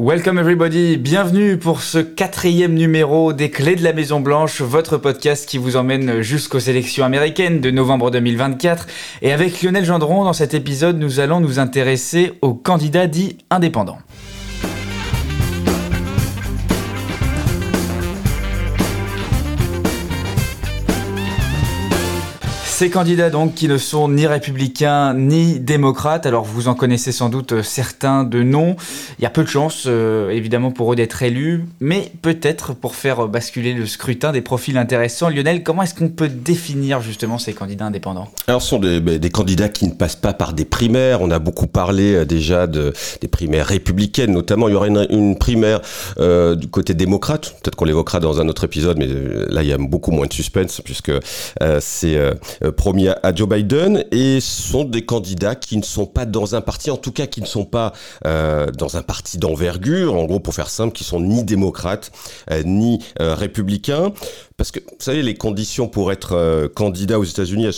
Welcome everybody, bienvenue pour ce quatrième numéro des Clés de la Maison Blanche, votre podcast qui vous emmène jusqu'aux élections américaines de novembre 2024. Et avec Lionel Gendron, dans cet épisode, nous allons nous intéresser aux candidats dits indépendants. Ces candidats donc qui ne sont ni républicains ni démocrates, alors vous en connaissez sans doute euh, certains de noms, il y a peu de chances euh, évidemment pour eux d'être élus, mais peut-être pour faire basculer le scrutin des profils intéressants. Lionel, comment est-ce qu'on peut définir justement ces candidats indépendants? Alors ce sont des, ben, des, candidats qui ne passent pas par des primaires, on a beaucoup parlé euh, déjà de, des primaires républicaines. Notamment, il y aura une, primaire euh, du côté démocrate, peut-être qu'on l'évoquera dans un autre épisode, mais là il y a beaucoup moins de suspense puisque euh, c'est euh, promis à Joe Biden et sont des candidats qui ne sont pas dans un parti, en tout cas qui ne sont pas euh, dans un parti d'envergure, en gros pour faire simple, qui sont ni démocrates euh, ni républicains. Parce que, vous savez, les conditions pour être euh, candidat aux États-Unis,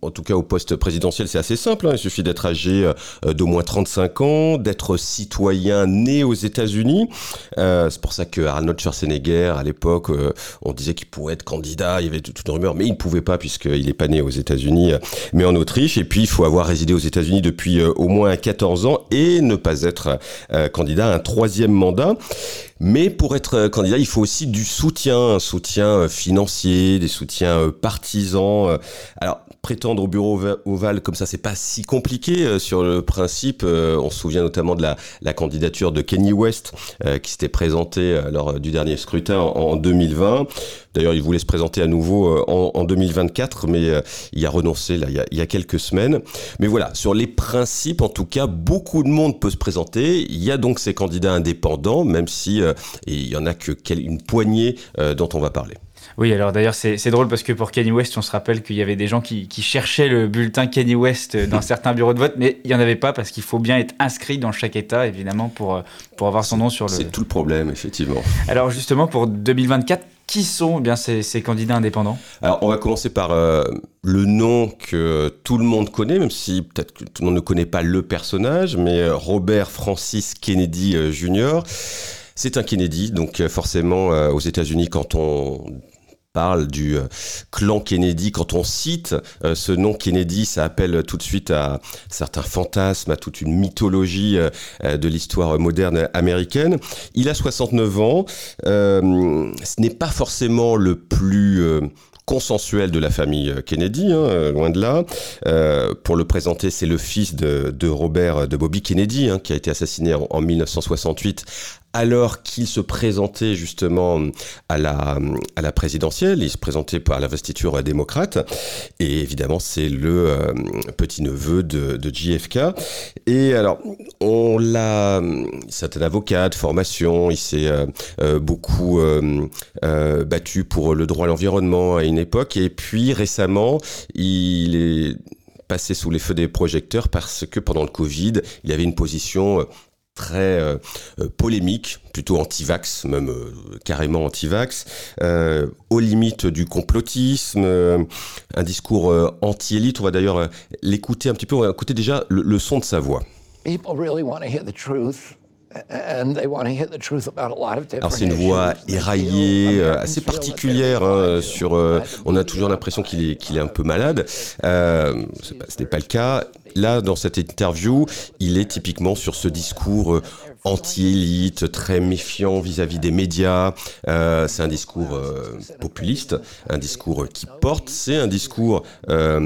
en tout cas au poste présidentiel, c'est assez simple. Hein. Il suffit d'être âgé euh, d'au moins 35 ans, d'être citoyen né aux États-Unis. Euh, c'est pour ça que Arnold Schwarzenegger, à l'époque, on disait qu'il pourrait être candidat. Il y avait toute une rumeur, mais il ne pouvait pas puisqu'il n'est pas né aux États-Unis, mais en Autriche. Et puis, il faut avoir résidé aux États-Unis depuis au moins 14 ans et ne pas être candidat à un troisième mandat. Mais pour être candidat, il faut aussi du soutien, un soutien financier, des soutiens partisans. Alors, prétendre au bureau ovale comme ça, c'est pas si compliqué sur le principe. On se souvient notamment de la, candidature de Kenny West qui s'était présenté lors du dernier scrutin en 2020. D'ailleurs, il voulait se présenter à nouveau en, en 2024, mais il a renoncé là il y a, quelques semaines. Mais voilà, sur les principes, en tout cas, beaucoup de monde peut se présenter. Il y a donc ces candidats indépendants, même si et il y en a que une poignée dont on va parler. Oui, alors d'ailleurs, c'est drôle parce que pour Kanye West, on se rappelle qu'il y avait des gens qui, qui, cherchaient le bulletin Kanye West dans certains bureaux de vote, mais il n'y en avait pas parce qu'il faut bien être inscrit dans chaque État, évidemment, pour, pour avoir son nom sur le. C'est tout le problème, effectivement. Alors, justement, pour 2024, qui sont eh bien ces, ces, candidats indépendants? Alors, on va commencer par euh, le nom que tout le monde connaît, même si peut-être que tout le monde ne connaît pas le personnage, mais Robert Francis Kennedy euh, Jr. C'est un Kennedy, donc forcément euh, aux États-Unis, quand on parle du euh, clan Kennedy, quand on cite euh, ce nom Kennedy, ça appelle tout de suite à certains fantasmes, à toute une mythologie euh, de l'histoire moderne américaine. Il a 69 ans, ce n'est pas forcément le plus consensuel de la famille Kennedy, hein, loin de là. Pour le présenter, c'est le fils de, de, Robert de Bobby Kennedy, hein, qui a été assassiné en, en 1968 alors qu'il se présentait justement à la, présidentielle, il se présentait par l'investiture démocrate, et évidemment c'est le euh, petit-neveu de, JFK. Et alors, on l'a, c'est un avocat de formation, il s'est euh, euh, beaucoup battu pour le droit à l'environnement à une époque, et puis récemment, il est passé sous les feux des projecteurs parce que pendant le Covid, il avait une position très euh, polémique, plutôt anti-vax, même euh, carrément anti-vax, euh, aux limites du complotisme, un discours anti-élite. On va d'ailleurs l'écouter un petit peu, on va écouter déjà le, le son de sa voix. People really want to hear the truth. Alors c'est une voix éraillée, assez particulière. Hein, sur, euh, on a toujours l'impression qu'il est, qu'il est un peu malade. Euh, ce n'est pas le cas. Là, dans cette interview, il est typiquement sur ce discours euh, anti-élite, très méfiant vis-à-vis -vis des médias. Euh, c'est un discours euh, populiste, un discours qui porte. C'est un discours euh,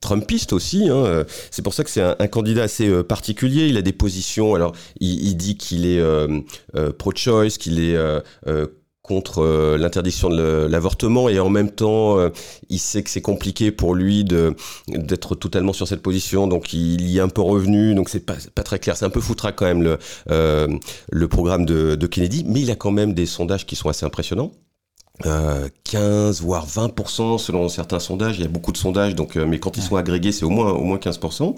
trumpiste aussi. Hein. C'est pour ça que c'est un, candidat assez particulier. Il a des positions. Alors, il, il dit qu'il est pro-choice, qu'il est contre euh, l'interdiction de l'avortement et en même temps euh, il sait que c'est compliqué pour lui de d'être totalement sur cette position. Donc il y est un peu revenu. Donc c'est pas, pas très clair. C'est un peu foutra quand même le, euh, le programme de, de, Kennedy. Mais il a quand même des sondages qui sont assez impressionnants. Euh, 15 voire 20% selon certains sondages. Il y a beaucoup de sondages. Donc mais quand ils sont agrégés c'est au moins au moins 15%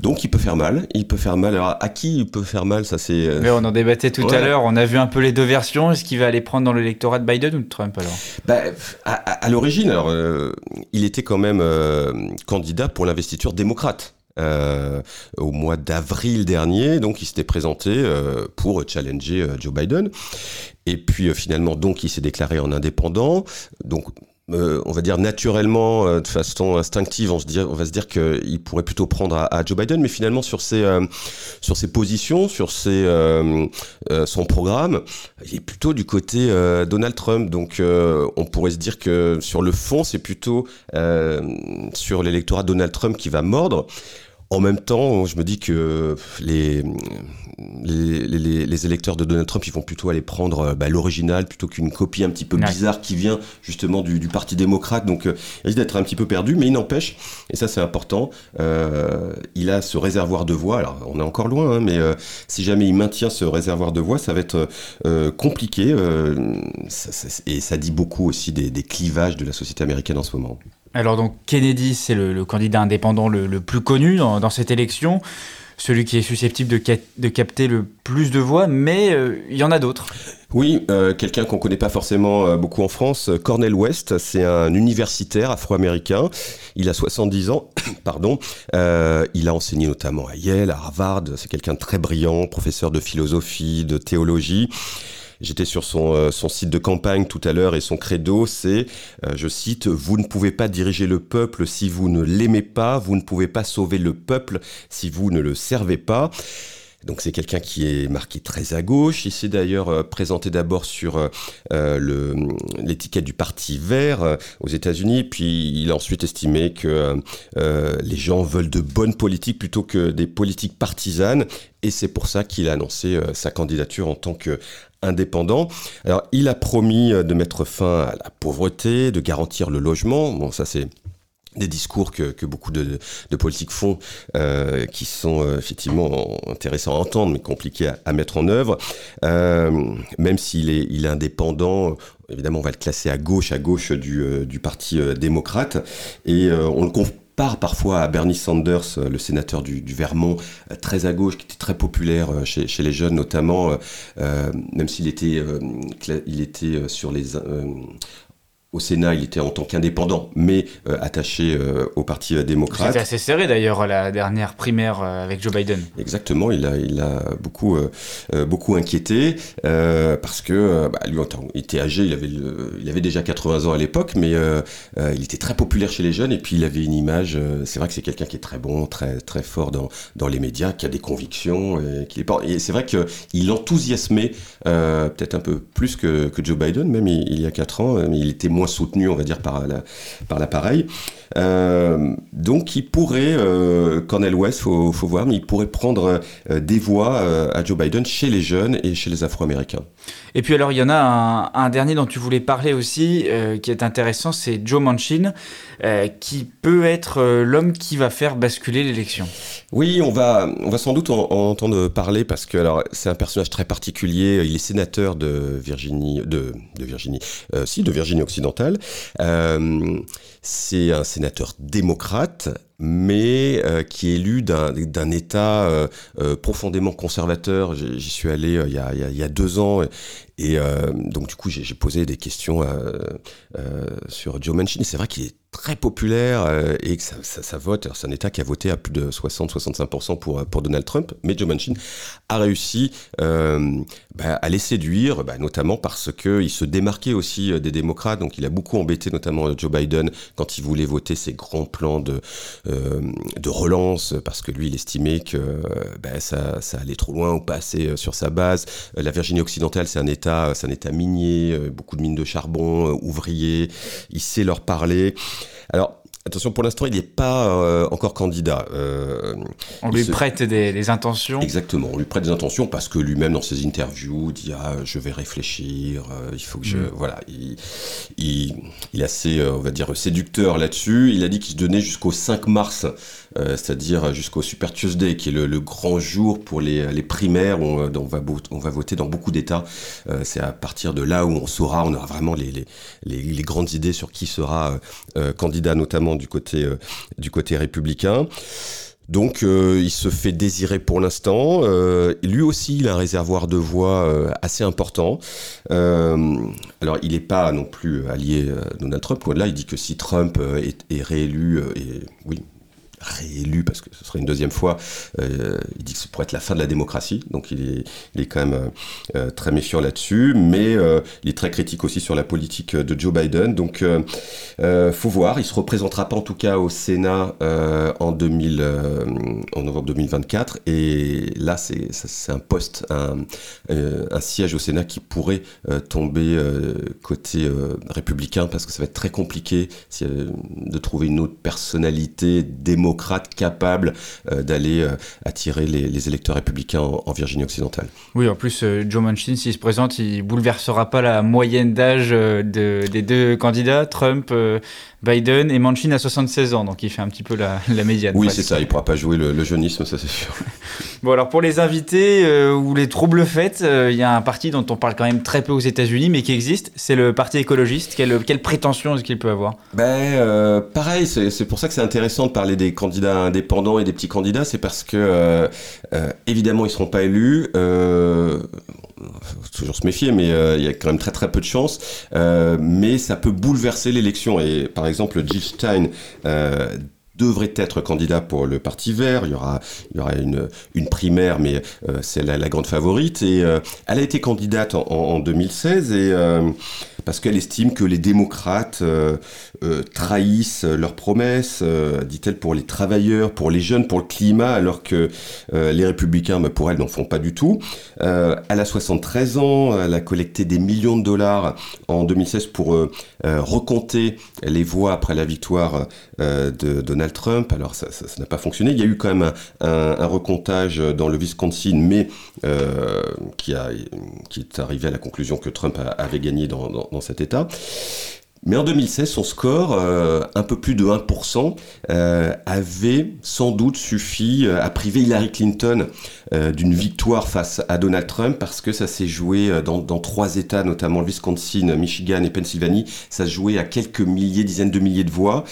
donc il peut faire mal, il peut faire mal. Alors à qui il peut faire mal, ça c'est. Mais on en débattait tout ouais. à l'heure. On a vu un peu les deux versions. Est-ce qu'il va aller prendre dans l'électorat de Biden ou de Trump alors? Bah, À, à, à l'origine, alors euh, il était quand même euh, candidat pour l'investiture démocrate. au mois d'avril dernier. Donc, il s'était présenté pour challenger Joe Biden. Et puis, finalement, donc, il s'est déclaré en indépendant. Donc, euh, on va dire naturellement, euh, de façon instinctive, on, se on va se dire qu'il pourrait plutôt prendre à, Joe Biden, mais finalement sur ses, euh, sur ses positions, sur ses, son programme, il est plutôt du côté Donald Trump. Donc on pourrait se dire que sur le fond, c'est plutôt sur l'électorat Donald Trump qui va mordre. En même temps, je me dis que les, les, électeurs de Donald Trump, ils vont plutôt aller prendre euh, bah, l'original plutôt qu'une copie un petit peu bizarre qui vient justement du, Parti démocrate. Donc, euh, il risque d'être un petit peu perdu, mais il n'empêche, et ça c'est important, euh, il a ce réservoir de voix. Alors, on est encore loin, hein, mais si jamais il maintient ce réservoir de voix, ça va être compliqué. et ça dit beaucoup aussi des, clivages de la société américaine en ce moment. Alors donc Kennedy, c'est le, candidat indépendant le, plus connu dans cette élection celui qui est susceptible de, capter le plus de voix, mais euh, il y en a d'autres. Oui, euh, quelqu'un qu'on connaît pas forcément euh, beaucoup en France, Cornel West, c'est un universitaire afro-américain. Il a 70 ans, pardon. il a enseigné notamment à Yale, à Harvard. C'est quelqu'un de très brillant, professeur de philosophie, de théologie. J'étais sur son, euh, son, site de campagne tout à l'heure et son credo, c'est, euh, je cite, Vous ne pouvez pas diriger le peuple si vous ne l'aimez pas, vous ne pouvez pas sauver le peuple si vous ne le servez pas. Donc c'est quelqu'un qui est marqué très à gauche. Il s'est d'ailleurs euh, présenté d'abord sur l'étiquette du Parti vert aux États-Unis, puis il a ensuite estimé que les gens veulent de bonnes politiques plutôt que des politiques partisanes, et c'est pour ça qu'il a annoncé sa candidature en tant que indépendant. Alors, il a promis euh, de mettre fin à la pauvreté, de garantir le logement. Bon, ça c'est des discours que, beaucoup de, politiques font, euh, qui sont euh, effectivement intéressants à entendre, mais compliqués à, mettre en œuvre. même s'il est, il est indépendant, évidemment, on va le classer à gauche, à gauche du, du Parti démocrate, et on le part parfois à Bernie Sanders, euh, le sénateur du, Vermont, euh, très à gauche, qui était très populaire euh, chez, les jeunes notamment, même s'il était, il était sur les au Sénat, il était en tant qu'indépendant, mais euh, attaché euh, au Parti euh, démocrate. C'était assez serré d'ailleurs la dernière primaire avec Joe Biden. Exactement, il a, il a beaucoup, beaucoup inquiété parce que bah, lui, il était âgé, il avait, il avait déjà 80 ans à l'époque, mais il était très populaire chez les jeunes et puis il avait une image. c'est vrai que c'est quelqu'un qui est très bon, très, très fort dans, dans les médias, qui a des convictions et qui est Et c'est vrai qu'il enthousiasmait peut-être un peu plus que, que Joe Biden, même il, il y a 4 ans, mais il était moins soutenu, on va dire, par l'appareil. Euh, donc il pourrait, euh, Cornel West, faut, faut voir, mais il pourrait prendre euh, des voix à Joe Biden chez les jeunes et chez les Afro-Américains. Et puis alors il y en a un, dernier dont tu voulais parler aussi, qui est intéressant, c'est Joe Manchin, qui peut être l'homme qui va faire basculer l'élection. Oui, on va, on va sans doute en, entendre parler parce que alors c'est un personnage très particulier. Il est sénateur de Virginie, de, de Virginie, si de Virginie occidentale. C'est un sénateur démocrate, mais euh, qui est élu d'un État euh, euh, profondément conservateur. J'y suis allé il, y a, deux ans, et donc du coup j'ai posé des questions sur Joe Manchin. C'est vrai qu'il est très populaire et que ça, vote. C'est un État qui a voté à plus de 60-65% pour, pour Donald Trump, mais Joe Manchin a réussi bah, à les séduire, bah, notamment parce qu'il se démarquait aussi des démocrates. Donc il a beaucoup embêté notamment Joe Biden quand il voulait voter ses grands plans de euh, de relance parce que lui il estimait que ben, ça, allait trop loin ou pas assez euh, sur sa base. Euh, la Virginie occidentale c'est un état, c'est un état minier, beaucoup de mines de charbon, ouvriers. Il sait leur parler. Alors Attention, pour l'instant, il n'est pas euh, encore candidat. Euh, on lui prête des, intentions Exactement, on lui prête des intentions parce que lui-même, dans ses interviews, dit ah, je vais réfléchir, euh, il faut que je. Mm. Voilà. Il, il, il, est assez, on va dire, séducteur là-dessus. Il a dit qu'il se donnait jusqu'au 5 mars, c'est-à-dire jusqu'au Super Tuesday, qui est le, grand jour pour les, les primaires. Où on, on, va, on va voter dans beaucoup d'États. C'est à partir de là où on saura, on aura vraiment les, les, les, les grandes idées sur qui sera candidat, notamment du côté, euh, du côté républicain. Donc euh, il se fait désirer pour l'instant. Euh, lui aussi, il a un réservoir de voix assez important. alors il n'est pas non plus allié à Donald Trump. Là, il dit que si Trump est, réélu, oui, réélu parce que ce serait une deuxième fois. il dit que ce pourrait être la fin de la démocratie, donc il est, il est quand même très méfiant là-dessus, mais il est très critique aussi sur la politique de Joe Biden. Donc, faut voir. Il se représentera pas en tout cas au Sénat en 2000, en novembre 2024, et là c'est un poste, un, un, siège au Sénat qui pourrait tomber côté républicain parce que ça va être très compliqué de trouver une autre personnalité démocrate capable euh, d'aller euh, attirer les, électeurs républicains en, Virginie occidentale. Oui, en plus, euh, Joe Manchin, s'il se présente, il bouleversera pas la moyenne d'âge des deux candidats, Trump, Biden, et Manchin a 76 ans, donc il fait un petit peu la, médiane. Oui, c'est ça, il pourra pas jouer le, jeunisme, ça c'est sûr. bon, alors pour les invités ou les troubles faits, il y a un parti dont on parle quand même très peu aux États-Unis, mais qui existe, c'est le Parti écologiste. Quelle, quelle prétention est-ce qu'il peut avoir? Ben, Pareil, c'est pour ça que c'est intéressant de parler des candidats indépendants et des petits candidats, c'est parce que euh, euh, évidemment ils seront pas élus. Euh, toujours se méfier, mais il y a quand même très très peu de chances. mais ça peut bouleverser l'élection. Et par exemple, Jill Stein devrait être candidat pour le Parti Vert. Il y aura, il y aura une, une primaire, mais c'est la, la, grande favorite. Et elle a été candidate en, en 2016 et parce qu'elle estime que les démocrates euh, euh, trahissent leurs promesses, euh, dit-elle, pour les travailleurs, pour les jeunes, pour le climat, alors que les républicains, bah, pour elle, n'en font pas du tout. elle a 73 ans, elle a collecté des millions de dollars en 2016 pour recompter les voix après la victoire de Donald Trump. Alors ça n'a pas fonctionné. Il y a eu quand même un, un, recomptage dans le Wisconsin, mais qui, a, qui est arrivé à la conclusion que Trump avait gagné dans, dans cet état. Mais en 2016, son score, euh, un peu plus de 1%, euh, avait sans doute suffi euh, à priver Hillary Clinton d'une victoire face à Donald Trump parce que ça s'est joué dans, dans, trois États, notamment le Wisconsin, Michigan et Pennsylvanie. Ça se jouait à quelques milliers, dizaines de milliers de voix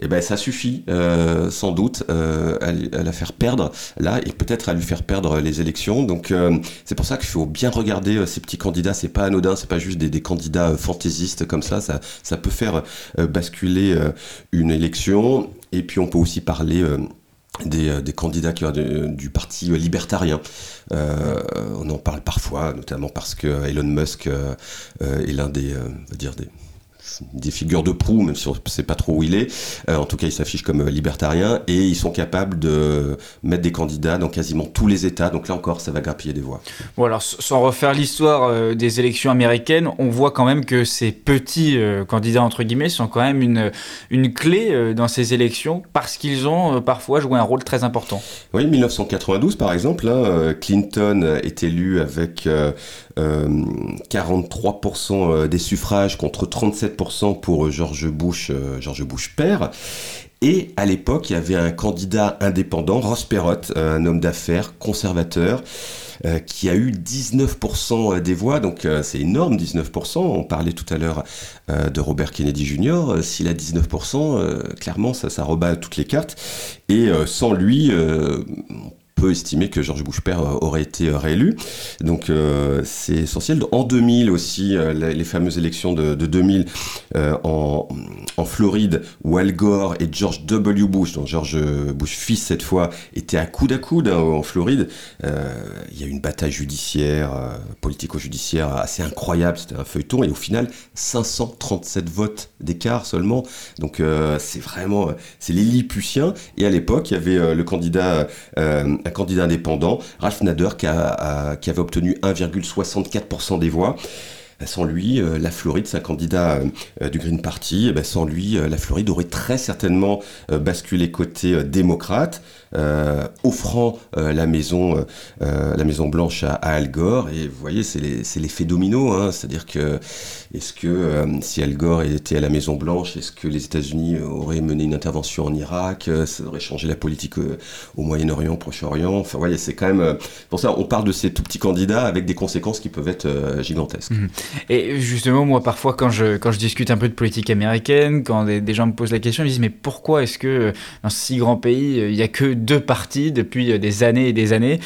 eh ben ça suffit euh, sans doute euh, à, la faire perdre là et peut-être à lui faire perdre les élections. Donc euh, c'est pour ça qu'il faut bien regarder ces petits candidats. C'est pas anodin, c'est pas juste des, candidats fantaisistes comme ça. Ça, peut faire basculer une élection. Et puis on peut aussi parler des, candidats qui du parti libertarien. Euh, on en parle parfois, notamment parce que Elon Musk est l'un des, dire des, des figures de proue, même si on ne sait pas trop où il est. Euh, en tout cas, il s'affiche comme euh, libertarien et ils sont capables de mettre des candidats dans quasiment tous les États. Donc là encore, ça va grappiller des voix. Bon, alors sans refaire l'histoire euh, des élections américaines, on voit quand même que ces petits candidats, entre guillemets, sont quand même une, une clé dans ces élections parce qu'ils ont parfois joué un rôle très important. Oui, 1992 par exemple, hein, Clinton est élu avec 43% des suffrages contre 37% pour euh, George Bush, euh, George Bush père. Et à l'époque, il y avait un candidat indépendant, Ross Perot, euh, un homme d'affaires conservateur, qui a eu 19% des voix, donc c'est énorme, 19%. On parlait tout à l'heure de Robert Kennedy Jr. S'il a 19%, clairement, ça, ça rebat toutes les cartes. Et sans lui, peut estimer que George Bush père euh, aurait été euh, réélu. Donc euh, c'est essentiel. En 2000 aussi, les, fameuses élections de, 2000 en, en, Floride, où Al Gore et George W. Bush, donc George Bush fils cette fois, étaient à coude à coude hein, en Floride. Il y a eu une bataille judiciaire, politico-judiciaire assez incroyable. C'était un feuilleton et au final 537 votes d'écart seulement. Donc c'est vraiment c'est les. Et à l'époque, il y avait le candidat un candidat indépendant, Ralph Nader, qui, avait obtenu 1,64% des voix. Sans lui, euh, la Floride, c'est un candidat euh, du Green Party, ben, sans lui, euh, la Floride aurait très certainement basculé côté démocrate. Euh, offrant euh, la maison, euh, la Maison Blanche à, Al Gore. Et vous voyez, c'est l'effet domino, hein. c'est-à-dire que est-ce que si Al Gore était à la Maison Blanche, est-ce que les États-Unis auraient mené une intervention en Irak Ça aurait changé la politique au Moyen-Orient, Proche-Orient? Enfin, voyez, c'est quand même pour ça on parle de ces tout petits candidats avec des conséquences qui peuvent être gigantesques. Mmh. Et justement, moi, parfois, quand je, quand je discute un peu de politique américaine, quand des, gens me posent la question, ils me disent, mais pourquoi est-ce que dans ce si grand pays, il n'y a que deux partis depuis des années et des années?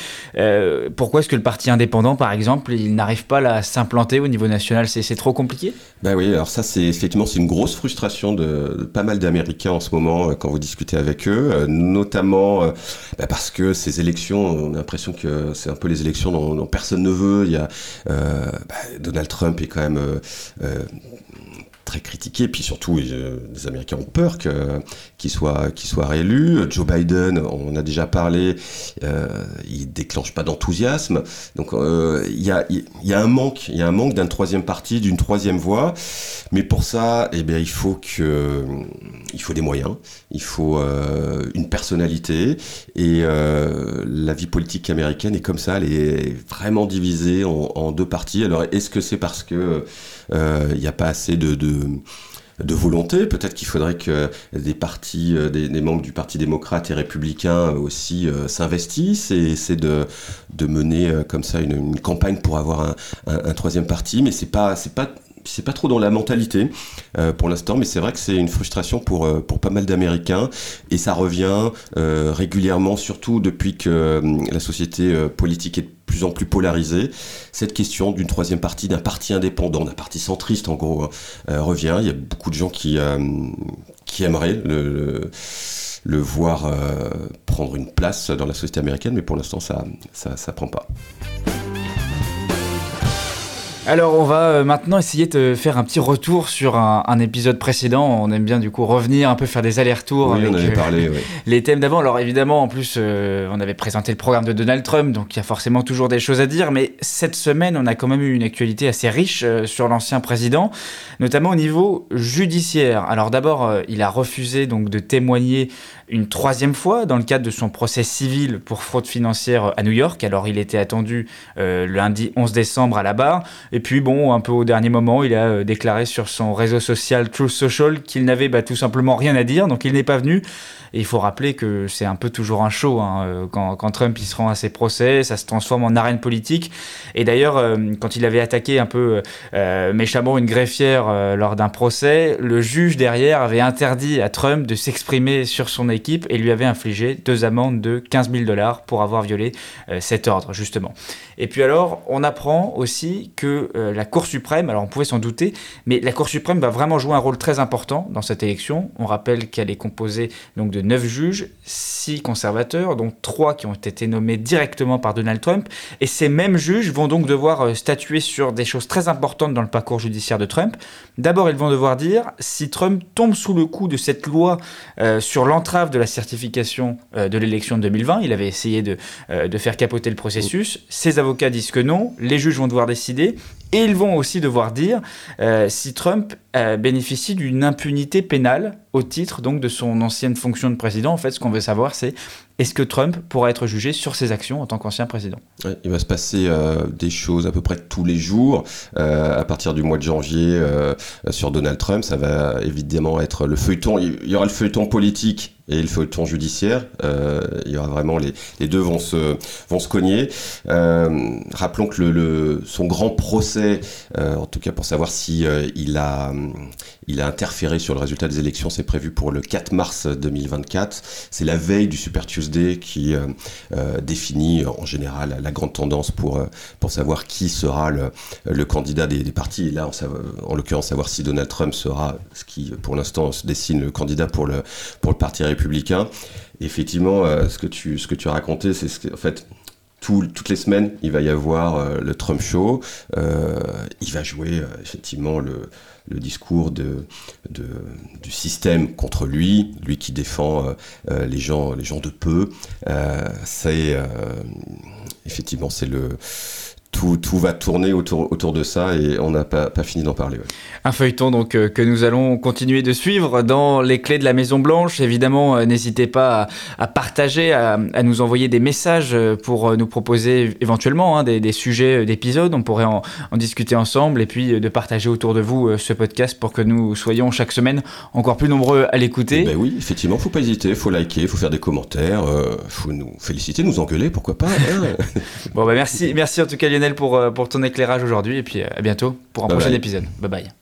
Pourquoi est-ce que le parti indépendant, par exemple, il n'arrive pas à s'implanter au niveau national? C'est trop compliqué Ben oui, alors ça, c'est effectivement, c'est une grosse frustration de, pas mal d'Américains en ce moment quand vous discutez avec eux, notamment bah, parce que ces élections, on a l'impression que c'est un peu les élections dont, personne ne veut. Il y a euh, bah, Donald Trump est quand même euh, euh, très critiqué, puis surtout les Américains ont peur qu'il soit, qu'il soit réélu. Joe Biden, on a déjà parlé, euh, il déclenche pas d'enthousiasme. Donc il y, a, y, a, un manque, y a un manque d'un troisième parti, d'une troisième voie. Mais pour ça, eh bien, il faut que, il faut des moyens, il faut une personnalité, et la vie politique américaine est comme ça, elle est vraiment divisée en, deux parties. Alors est-ce que c'est parce que euh, il n'y a pas assez de volonté. Peut-être qu'il faudrait que des partis, euh, des, membres du Parti démocrate et républicain aussi euh, s'investissent et essaient de, de mener comme ça une, campagne pour avoir un, troisième parti. Mais c'est pas, c'est pas trop dans la mentalité euh, pour l'instant, mais c'est vrai que c'est une frustration pour, euh, pas mal d'Américains et ça revient euh, régulièrement, surtout depuis que la société politique est de plus en plus polarisée. Cette question d'une troisième partie, d'un parti indépendant, d'un parti centriste en gros, revient. Il y a beaucoup de gens qui, qui aimeraient le, le, voir prendre une place dans la société américaine, mais pour l'instant ça, ça, ça prend pas. Alors on va euh, maintenant essayer de faire un petit retour sur un, épisode précédent. On aime bien du coup revenir un peu faire des allers-retours avec euh, les thèmes d'avant. Alors évidemment en plus euh, on avait présenté le programme de Donald Trump donc il y a forcément toujours des choses à dire. Mais cette semaine on a quand même eu une actualité assez riche sur l'ancien président, notamment au niveau judiciaire. Alors d'abord il a refusé donc de témoigner une troisième fois dans le cadre de son procès civil pour fraude financière à New York. Alors il était attendu euh, lundi 11 décembre à la barre. Et puis bon, un peu au dernier moment, il a euh, déclaré sur son réseau social Truth Social qu'il n'avait bah, tout simplement rien à dire, donc il n'est pas venu. Et il faut rappeler que c'est un peu toujours un show. Hein, euh, quand, Trump il se rend à ses procès, ça se transforme en arène politique. Et d'ailleurs, quand il avait attaqué un peu méchamment une greffière lors d'un procès, le juge derrière avait interdit à Trump de s'exprimer sur son équipe et lui avait infligé deux amendes de 15 000 dollars pour avoir violé cet ordre, justement. Et puis alors, on apprend aussi que la Cour suprême, alors on pouvait s'en douter, mais la Cour suprême va vraiment jouer un rôle très important dans cette élection. On rappelle qu'elle est composée donc de 9 juges, 6 conservateurs, dont 3 qui ont été nommés directement par Donald Trump. Et ces mêmes juges vont donc devoir euh, statuer sur des choses très importantes dans le parcours judiciaire de Trump. D'abord, ils vont devoir dire si Trump tombe sous le coup de cette loi euh, sur l'entrave de la certification euh, de l'élection de 2020, il avait essayé de, de faire capoter le processus, ses avocats disent que non, les juges vont devoir décider, et ils vont aussi devoir dire si Trump bénéficie d'une impunité pénale au titre donc de son ancienne fonction de président. En fait, ce qu'on veut savoir, c'est est-ce que Trump pourra être jugé sur ses actions en tant qu'ancien président? Il va se passer euh, des choses à peu près tous les jours. Euh, à partir du mois de janvier, euh, sur Donald Trump, ça va évidemment être le feuilleton. Il y aura le feuilleton politique et le feuilleton judiciaire. il y aura vraiment les, les, deux vont se vont se cogner. rappelons que le, son grand procès, en tout cas pour savoir si il a il a interféré sur le résultat des élections, c'est prévu pour le 4 mars 2024. C'est la veille du Super Tuesday qui euh, euh, définit en général la grande tendance pour, euh, pour savoir qui sera le, le candidat des, des, partis. Et là, en, en l'occurrence, savoir si Donald Trump sera, ce qui pour l'instant se dessine, le candidat pour le, pour le Parti républicain. Effectivement, ce, que tu, ce que tu as raconté, c'est ce que, en fait, toutes les semaines, il va y avoir le Trump Show. Euh, il va jouer effectivement le, discours du système contre lui, lui qui défend euh, euh, les, gens, les gens de peu. Euh, c'est effectivement c'est le tout, tout, va tourner autour, autour de ça et on n'a pas, pas, fini d'en parler. Un feuilleton donc euh, que nous allons continuer de suivre dans les clés de la Maison Blanche. Évidemment, euh, n'hésitez pas à, à partager, à, à, nous envoyer des messages euh, pour nous proposer éventuellement hein, des, des, sujets d'épisodes. On pourrait en, en, discuter ensemble et puis de partager autour de vous ce podcast pour que nous soyons chaque semaine encore plus nombreux à l'écouter. Eh ben oui, effectivement, faut pas hésiter, faut liker, faut faire des commentaires, euh, faut nous féliciter, nous engueuler, pourquoi pas. Hein bon, bah merci, merci en tout cas Lionel Lionel pour, pour ton éclairage aujourd'hui et puis à bientôt pour un prochain épisode. Bye bye.